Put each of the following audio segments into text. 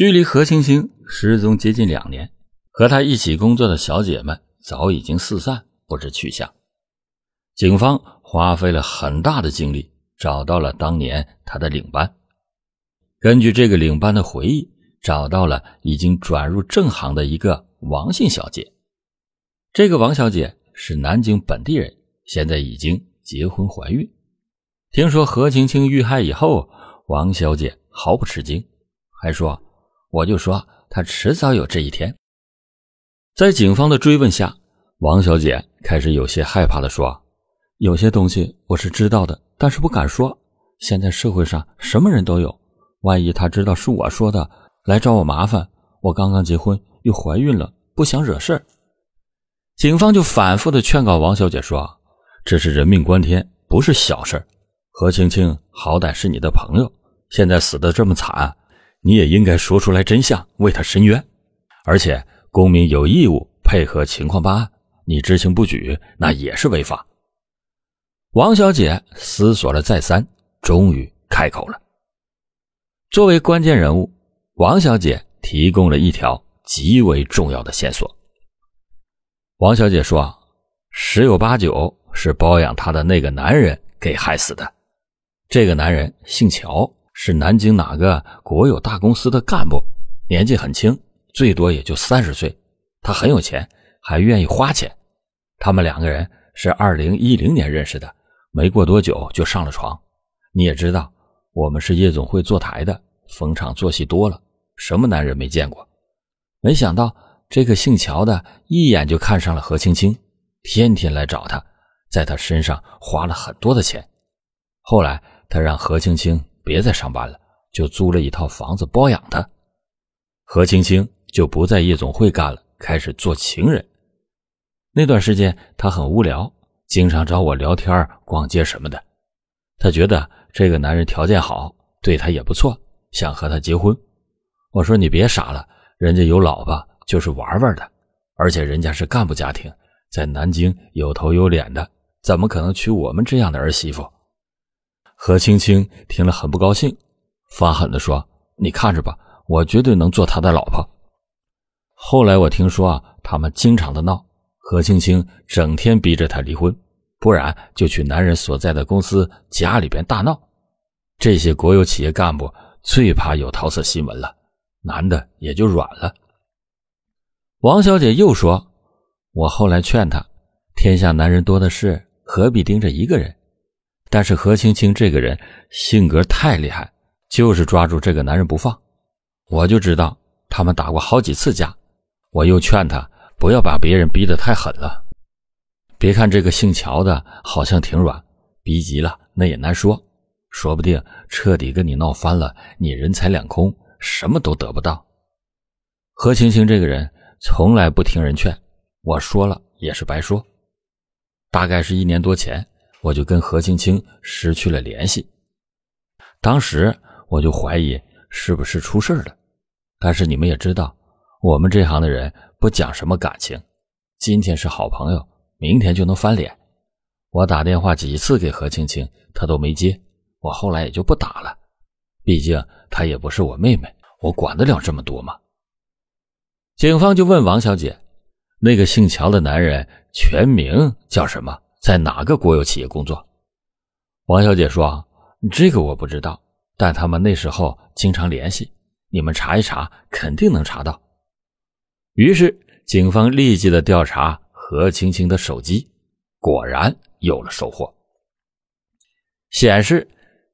距离何青青失踪接近两年，和她一起工作的小姐们早已经四散，不知去向。警方花费了很大的精力，找到了当年她的领班。根据这个领班的回忆，找到了已经转入正行的一个王姓小姐。这个王小姐是南京本地人，现在已经结婚怀孕。听说何青青遇害以后，王小姐毫不吃惊，还说。我就说他迟早有这一天。在警方的追问下，王小姐开始有些害怕的说：“有些东西我是知道的，但是不敢说。现在社会上什么人都有，万一他知道是我说的，来找我麻烦。我刚刚结婚又怀孕了，不想惹事儿。”警方就反复的劝告王小姐说：“这是人命关天，不是小事何青青好歹是你的朋友，现在死的这么惨。”你也应该说出来真相，为他伸冤。而且公民有义务配合情况办案，你知情不举，那也是违法。王小姐思索了再三，终于开口了。作为关键人物，王小姐提供了一条极为重要的线索。王小姐说：“十有八九是包养她的那个男人给害死的。这个男人姓乔。”是南京哪个国有大公司的干部，年纪很轻，最多也就三十岁。他很有钱，还愿意花钱。他们两个人是二零一零年认识的，没过多久就上了床。你也知道，我们是夜总会坐台的，逢场作戏多了，什么男人没见过？没想到这个姓乔的一眼就看上了何青青，天天来找他，在他身上花了很多的钱。后来他让何青青。别再上班了，就租了一套房子包养他。何青青就不在夜总会干了，开始做情人。那段时间他很无聊，经常找我聊天、逛街什么的。他觉得这个男人条件好，对他也不错，想和他结婚。我说你别傻了，人家有老婆就是玩玩的，而且人家是干部家庭，在南京有头有脸的，怎么可能娶我们这样的儿媳妇？何青青听了很不高兴，发狠地说：“你看着吧，我绝对能做他的老婆。”后来我听说啊，他们经常的闹，何青青整天逼着他离婚，不然就去男人所在的公司家里边大闹。这些国有企业干部最怕有桃色新闻了，男的也就软了。王小姐又说：“我后来劝他，天下男人多的是，何必盯着一个人。”但是何青青这个人性格太厉害，就是抓住这个男人不放。我就知道他们打过好几次架，我又劝他不要把别人逼得太狠了。别看这个姓乔的好像挺软，逼急了那也难说，说不定彻底跟你闹翻了，你人财两空，什么都得不到。何青青这个人从来不听人劝，我说了也是白说。大概是一年多前。我就跟何青青失去了联系，当时我就怀疑是不是出事了。但是你们也知道，我们这行的人不讲什么感情，今天是好朋友，明天就能翻脸。我打电话几次给何青青，她都没接，我后来也就不打了。毕竟她也不是我妹妹，我管得了这么多吗？警方就问王小姐：“那个姓乔的男人全名叫什么？”在哪个国有企业工作？王小姐说：“这个我不知道，但他们那时候经常联系，你们查一查，肯定能查到。”于是，警方立即的调查何青青的手机，果然有了收获。显示，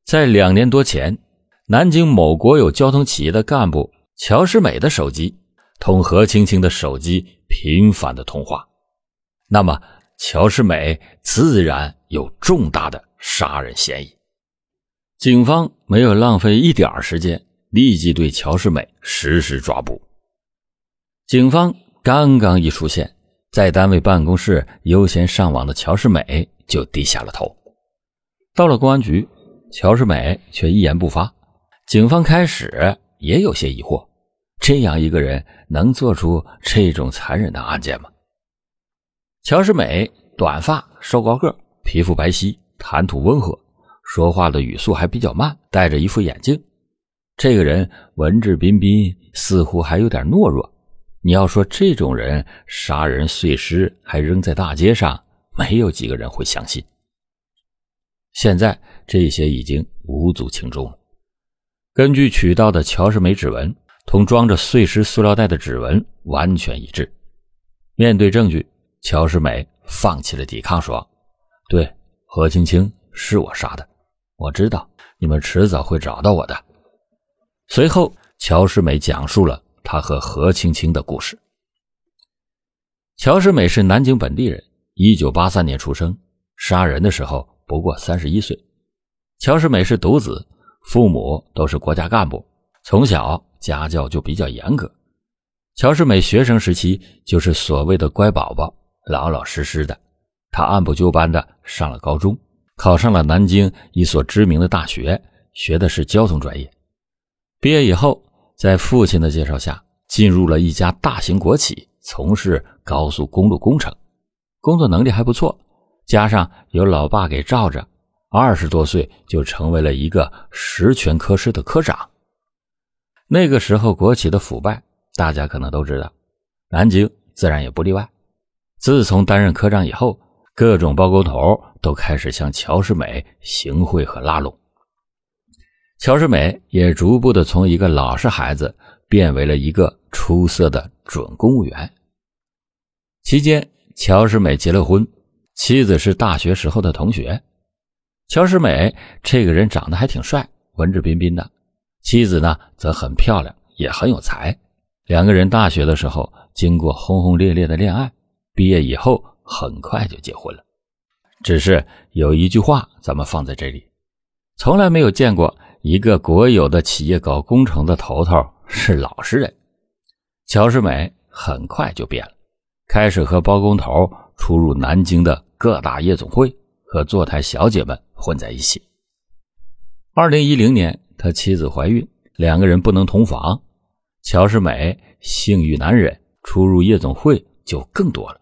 在两年多前，南京某国有交通企业的干部乔世美的手机同何青青的手机频繁的通话。那么。乔世美自然有重大的杀人嫌疑，警方没有浪费一点时间，立即对乔世美实施抓捕。警方刚刚一出现，在单位办公室悠闲上网的乔世美就低下了头。到了公安局，乔世美却一言不发。警方开始也有些疑惑：这样一个人能做出这种残忍的案件吗？乔世美短发，瘦高个，皮肤白皙，谈吐温和，说话的语速还比较慢，戴着一副眼镜。这个人文质彬彬，似乎还有点懦弱。你要说这种人杀人碎尸还扔在大街上，没有几个人会相信。现在这些已经无足轻重了。根据取到的乔世美指纹，同装着碎尸塑料袋的指纹完全一致。面对证据，乔世美放弃了抵抗，说：“对，何青青是我杀的，我知道你们迟早会找到我的。”随后，乔世美讲述了他和何青青的故事。乔世美是南京本地人，一九八三年出生，杀人的时候。不过三十一岁，乔世美是独子，父母都是国家干部，从小家教就比较严格。乔世美学生时期就是所谓的乖宝宝，老老实实的。他按部就班的上了高中，考上了南京一所知名的大学，学的是交通专业。毕业以后，在父亲的介绍下，进入了一家大型国企，从事高速公路工程，工作能力还不错。加上有老爸给罩着，二十多岁就成为了一个十全科室的科长。那个时候国企的腐败，大家可能都知道，南京自然也不例外。自从担任科长以后，各种包工头都开始向乔世美行贿和拉拢。乔世美也逐步的从一个老实孩子变为了一个出色的准公务员。期间，乔世美结了婚。妻子是大学时候的同学，乔世美这个人长得还挺帅，文质彬彬的。妻子呢则很漂亮，也很有才。两个人大学的时候经过轰轰烈烈的恋爱，毕业以后很快就结婚了。只是有一句话，咱们放在这里：从来没有见过一个国有的企业搞工程的头头是老实人。乔世美很快就变了，开始和包工头出入南京的。各大夜总会和坐台小姐们混在一起。二零一零年，他妻子怀孕，两个人不能同房。乔世美性欲难忍，出入夜总会就更多了。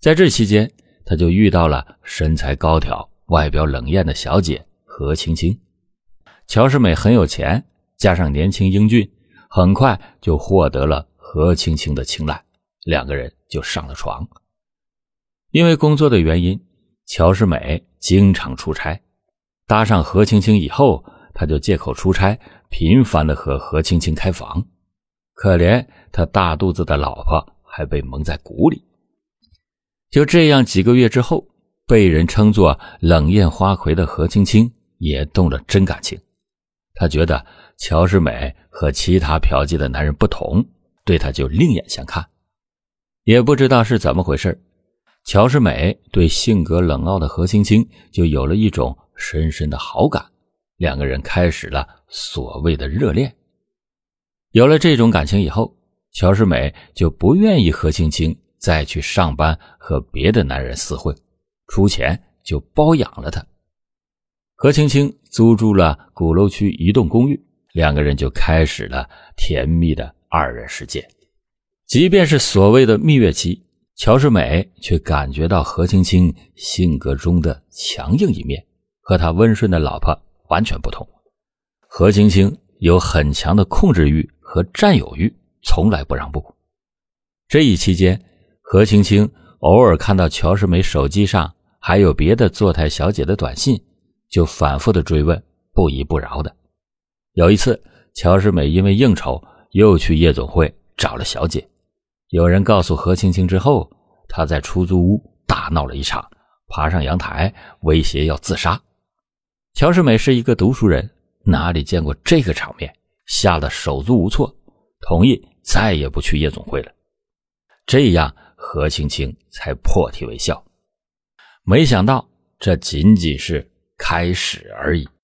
在这期间，他就遇到了身材高挑、外表冷艳的小姐何青青。乔世美很有钱，加上年轻英俊，很快就获得了何青青的青睐，两个人就上了床。因为工作的原因，乔世美经常出差。搭上何青青以后，他就借口出差，频繁的和何青青开房。可怜他大肚子的老婆还被蒙在鼓里。就这样，几个月之后，被人称作冷艳花魁的何青青也动了真感情。她觉得乔世美和其他嫖妓的男人不同，对他就另眼相看。也不知道是怎么回事乔世美对性格冷傲的何青青就有了一种深深的好感，两个人开始了所谓的热恋。有了这种感情以后，乔世美就不愿意何青青再去上班和别的男人私会，出钱就包养了他。何青青租住了鼓楼区一栋公寓，两个人就开始了甜蜜的二人世界。即便是所谓的蜜月期。乔世美却感觉到何青青性格中的强硬一面，和他温顺的老婆完全不同。何青青有很强的控制欲和占有欲，从来不让步。这一期间，何青青偶尔看到乔世美手机上还有别的坐台小姐的短信，就反复的追问，不依不饶的。有一次，乔世美因为应酬，又去夜总会找了小姐。有人告诉何青青之后，她在出租屋大闹了一场，爬上阳台威胁要自杀。乔世美是一个读书人，哪里见过这个场面，吓得手足无措，同意再也不去夜总会了。这样，何青青才破涕为笑。没想到，这仅仅是开始而已。